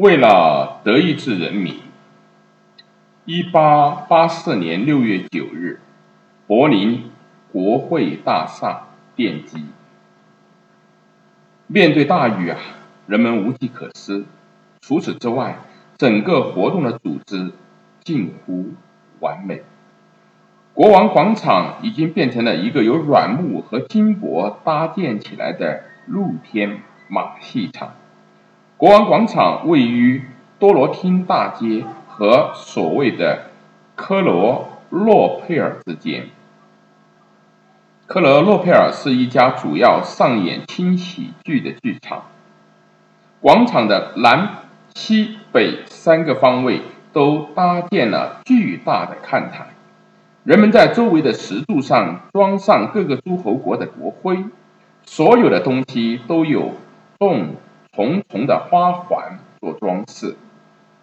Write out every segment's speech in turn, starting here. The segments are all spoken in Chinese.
为了德意志人民，一八八四年六月九日，柏林国会大厦奠基。面对大雨啊，人们无计可施。除此之外，整个活动的组织近乎完美。国王广场已经变成了一个由软木和金箔搭建起来的露天马戏场。国王广场位于多罗汀大街和所谓的科罗洛佩尔之间。科罗洛佩尔是一家主要上演轻喜剧的剧场。广场的南、西北三个方位都搭建了巨大的看台，人们在周围的石柱上装上各个诸侯国的国徽，所有的东西都有动。重重的花环做装饰。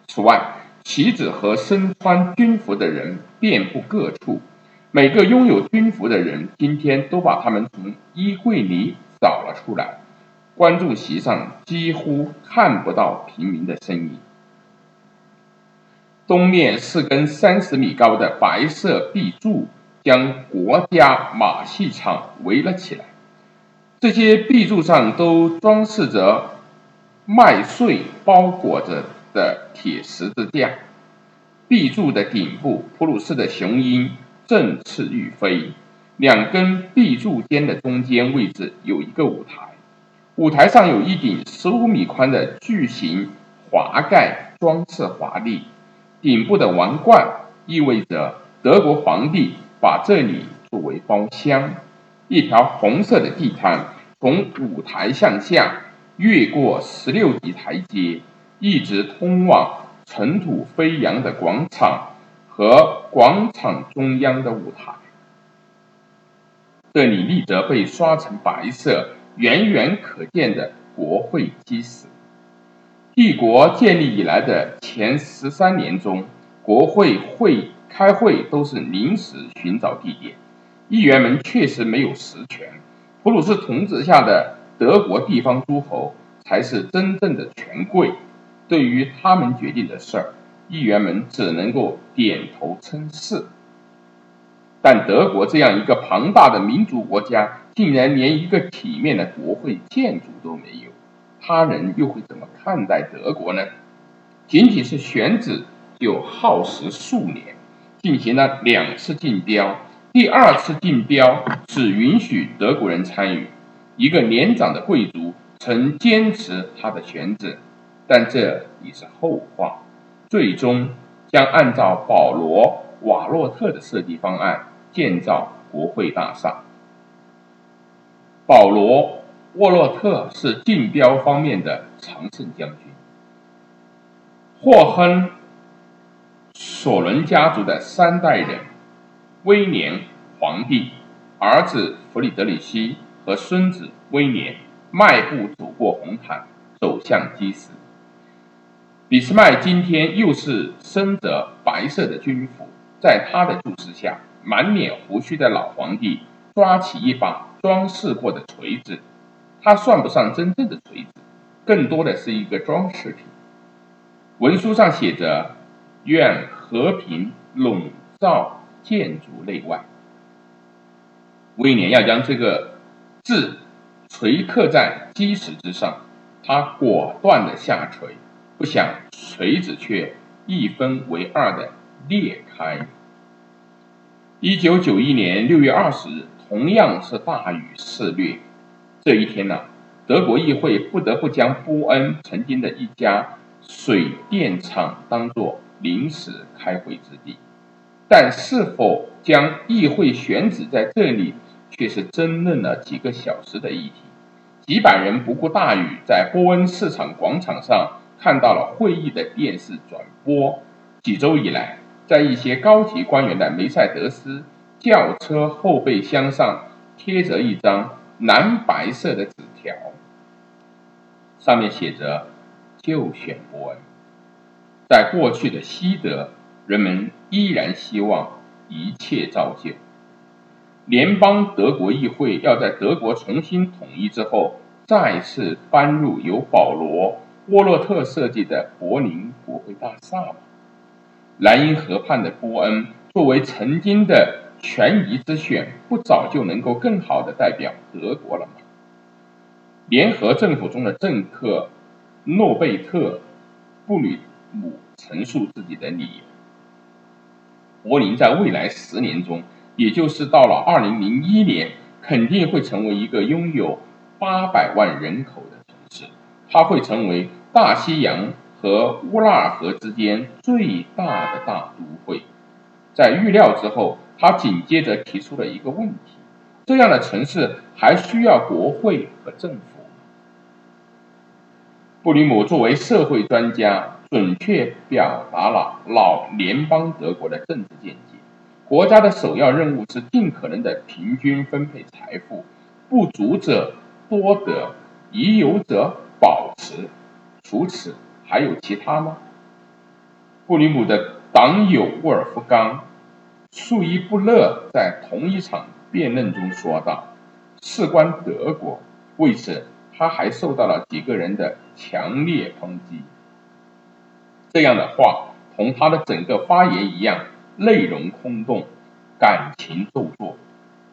此外，旗子和身穿军服的人遍布各处。每个拥有军服的人今天都把他们从衣柜里找了出来。观众席上几乎看不到平民的身影。东面四根三十米高的白色壁柱将国家马戏场围了起来。这些壁柱上都装饰着。麦穗包裹着的铁十字架，壁柱的顶部，普鲁士的雄鹰振翅欲飞。两根壁柱间的中间位置有一个舞台，舞台上有一顶十五米宽的巨型华盖，装饰华丽。顶部的王冠意味着德国皇帝把这里作为包厢。一条红色的地毯从舞台向下。越过十六级台阶，一直通往尘土飞扬的广场和广场中央的舞台。这里立着被刷成白色、远远可见的国会基石。帝国建立以来的前十三年中，国会会开会都是临时寻找地点，议员们确实没有实权。普鲁士统治下的。德国地方诸侯才是真正的权贵，对于他们决定的事儿，议员们只能够点头称是。但德国这样一个庞大的民族国家，竟然连一个体面的国会建筑都没有，他人又会怎么看待德国呢？仅仅是选址就耗时数年，进行了两次竞标，第二次竞标只允许德国人参与。一个年长的贵族曾坚持他的选址，但这已是后话。最终将按照保罗·瓦洛特的设计方案建造国会大厦。保罗·沃洛特是竞标方面的常胜将军。霍亨·索伦家族的三代人：威廉皇帝、儿子弗里德里希。和孙子威廉迈步走过红毯，走向基石。俾斯麦今天又是身着白色的军服，在他的注视下，满脸胡须的老皇帝抓起一把装饰过的锤子，他算不上真正的锤子，更多的是一个装饰品。文书上写着：“愿和平笼罩建筑内外。”威廉要将这个。字锤刻在基石之上，他果断的下垂，不想锤子却一分为二的裂开。一九九一年六月二十日，同样是大雨肆虐。这一天呢，德国议会不得不将波恩曾经的一家水电厂当作临时开会之地，但是否将议会选址在这里？却是争论了几个小时的议题。几百人不顾大雨，在波恩市场广场上看到了会议的电视转播。几周以来，在一些高级官员的梅赛德斯轿车后备箱上贴着一张蓝白色的纸条，上面写着“就选波恩”。在过去的西德，人们依然希望一切照旧。联邦德国议会要在德国重新统一之后，再次搬入由保罗沃洛特设计的柏林国会大厦？莱茵河畔的波恩作为曾经的权宜之选，不早就能够更好的代表德国了吗？联合政府中的政客诺贝特布吕姆陈述自己的理由：柏林在未来十年中，也就是到了二零零一年，肯定会成为一个拥有八百万人口的城市，它会成为大西洋和乌拉尔河之间最大的大都会。在预料之后，他紧接着提出了一个问题：这样的城市还需要国会和政府？布里姆作为社会专家，准确表达了老联邦德国的政治见解。国家的首要任务是尽可能的平均分配财富，不足者多得，已有者保持。除此，还有其他吗？布里姆的党友沃尔夫冈·素伊布勒在同一场辩论中说道：“事关德国，为此。”他还受到了几个人的强烈抨击。这样的话，同他的整个发言一样，内容空洞，感情做作。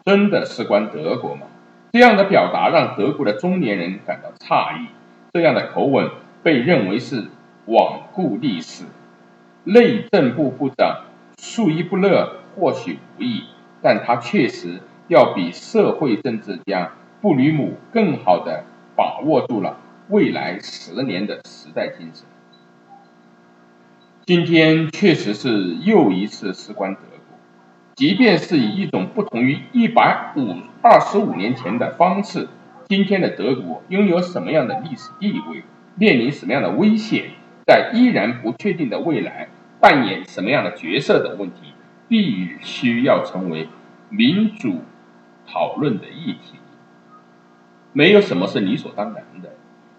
真的事关德国吗？这样的表达让德国的中年人感到诧异。这样的口吻被认为是罔顾历史。内政部部长素伊布勒或许无意，但他确实要比社会政治家布吕姆更好的。把握住了未来十年的时代精神。今天确实是又一次事关德国，即便是以一种不同于一百五二十五年前的方式，今天的德国拥有什么样的历史地位，面临什么样的危险，在依然不确定的未来扮演什么样的角色的问题，必须要成为民主讨论的议题。没有什么是理所当然的。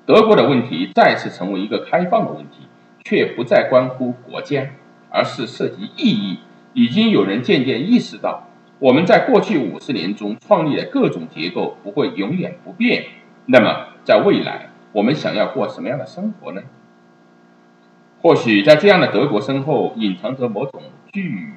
德国的问题再次成为一个开放的问题，却不再关乎国家，而是涉及意义。已经有人渐渐意识到，我们在过去五十年中创立的各种结构不会永远不变。那么，在未来，我们想要过什么样的生活呢？或许在这样的德国身后，隐藏着某种巨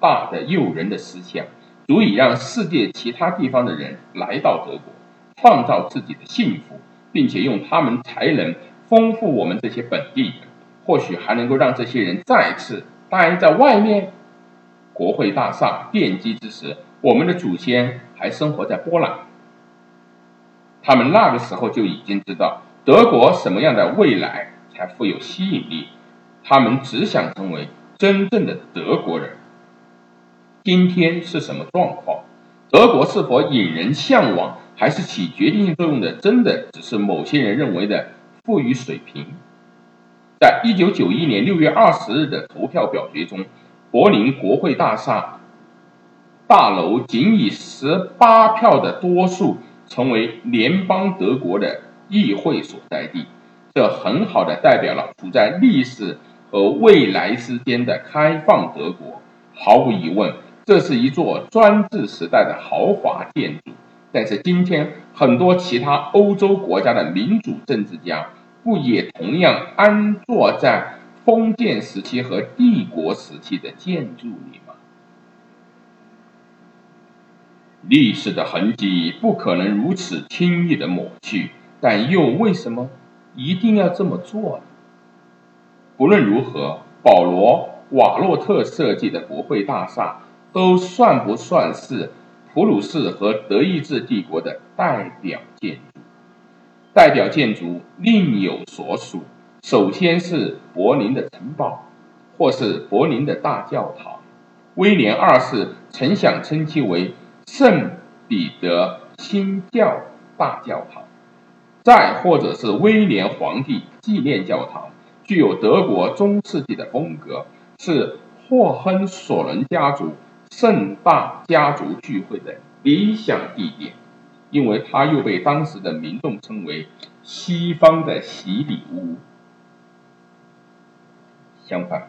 大的诱人的思想，足以让世界其他地方的人来到德国。创造自己的幸福，并且用他们才能丰富我们这些本地人，或许还能够让这些人再次待在外面。国会大厦奠基之时，我们的祖先还生活在波兰，他们那个时候就已经知道德国什么样的未来才富有吸引力，他们只想成为真正的德国人。今天是什么状况？德国是否引人向往？还是起决定性作用的，真的只是某些人认为的富裕水平。在一九九一年六月二十日的投票表决中，柏林国会大厦大楼仅以十八票的多数成为联邦德国的议会所在地。这很好的代表了处在历史和未来之间的开放德国。毫无疑问，这是一座专制时代的豪华建筑。但是今天，很多其他欧洲国家的民主政治家，不也同样安坐在封建时期和帝国时期的建筑里吗？历史的痕迹不可能如此轻易的抹去，但又为什么一定要这么做呢？不论如何，保罗·瓦洛特设计的国会大厦，都算不算是？普鲁士和德意志帝国的代表建筑，代表建筑另有所属。首先是柏林的城堡，或是柏林的大教堂。威廉二世曾想称其为圣彼得新教大教堂，再或者是威廉皇帝纪念教堂，具有德国中世纪的风格，是霍亨索伦家族。盛大家族聚会的理想地点，因为它又被当时的民众称为“西方的洗礼屋”。相反，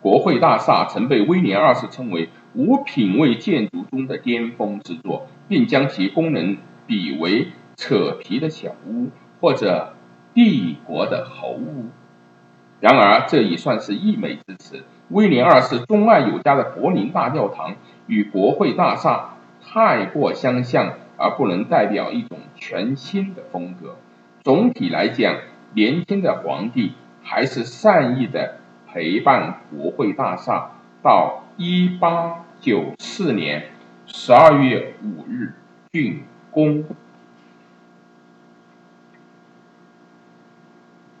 国会大厦曾被威廉二世称为无品位建筑中的巅峰之作，并将其功能比为“扯皮的小屋”或者帝国的侯屋。然而，这已算是溢美之词。威廉二世钟爱有加的柏林大教堂与国会大厦太过相像，而不能代表一种全新的风格。总体来讲，年轻的皇帝还是善意的陪伴国会大厦到一八九四年十二月五日竣工。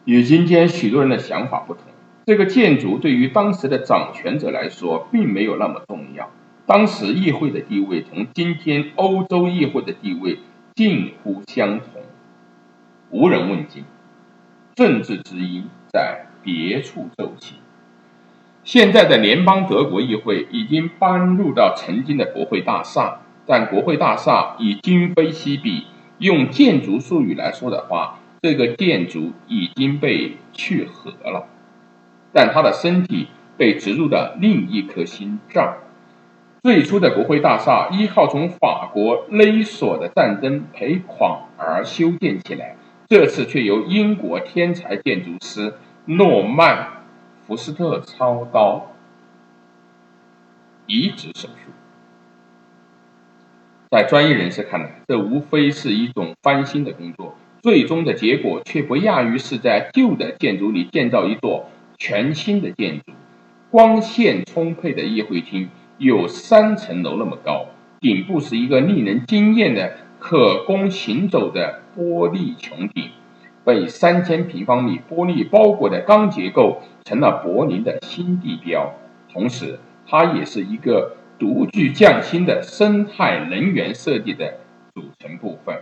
与今天许多人的想法不同，这个建筑对于当时的掌权者来说并没有那么重要。当时议会的地位同今天欧洲议会的地位近乎相同，无人问津。政治之音在别处奏起。现在的联邦德国议会已经搬入到曾经的国会大厦，但国会大厦已今非昔比。用建筑术语来说的话，这个建筑已经被去核了，但他的身体被植入了另一颗心脏。最初的国会大厦依靠从法国勒索的战争赔款而修建起来，这次却由英国天才建筑师诺曼·福斯特操刀移植手术。在专业人士看来，这无非是一种翻新的工作。最终的结果却不亚于是在旧的建筑里建造一座全新的建筑。光线充沛的议会厅有三层楼那么高，顶部是一个令人惊艳的可供行走的玻璃穹顶。被三千平方米玻璃包裹的钢结构成了柏林的新地标，同时它也是一个独具匠心的生态能源设计的组成部分。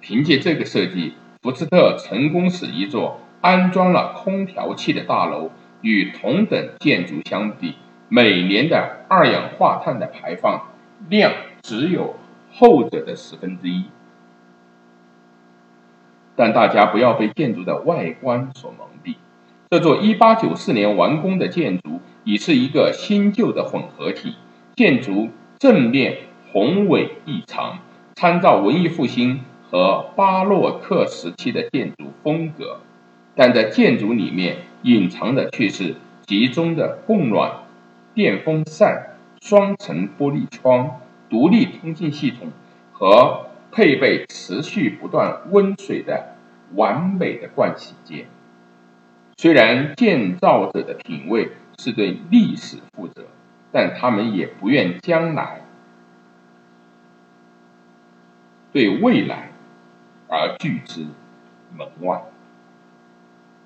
凭借这个设计，福斯特成功使一座安装了空调器的大楼与同等建筑相比，每年的二氧化碳的排放量只有后者的十分之一。但大家不要被建筑的外观所蒙蔽，这座1894年完工的建筑已是一个新旧的混合体。建筑正面宏伟异常，参照文艺复兴。和巴洛克时期的建筑风格，但在建筑里面隐藏的却是集中的供暖、电风扇、双层玻璃窗、独立通信系统和配备持续不断温水的完美的盥洗间。虽然建造者的品味是对历史负责，但他们也不愿将来对未来。而拒之门外。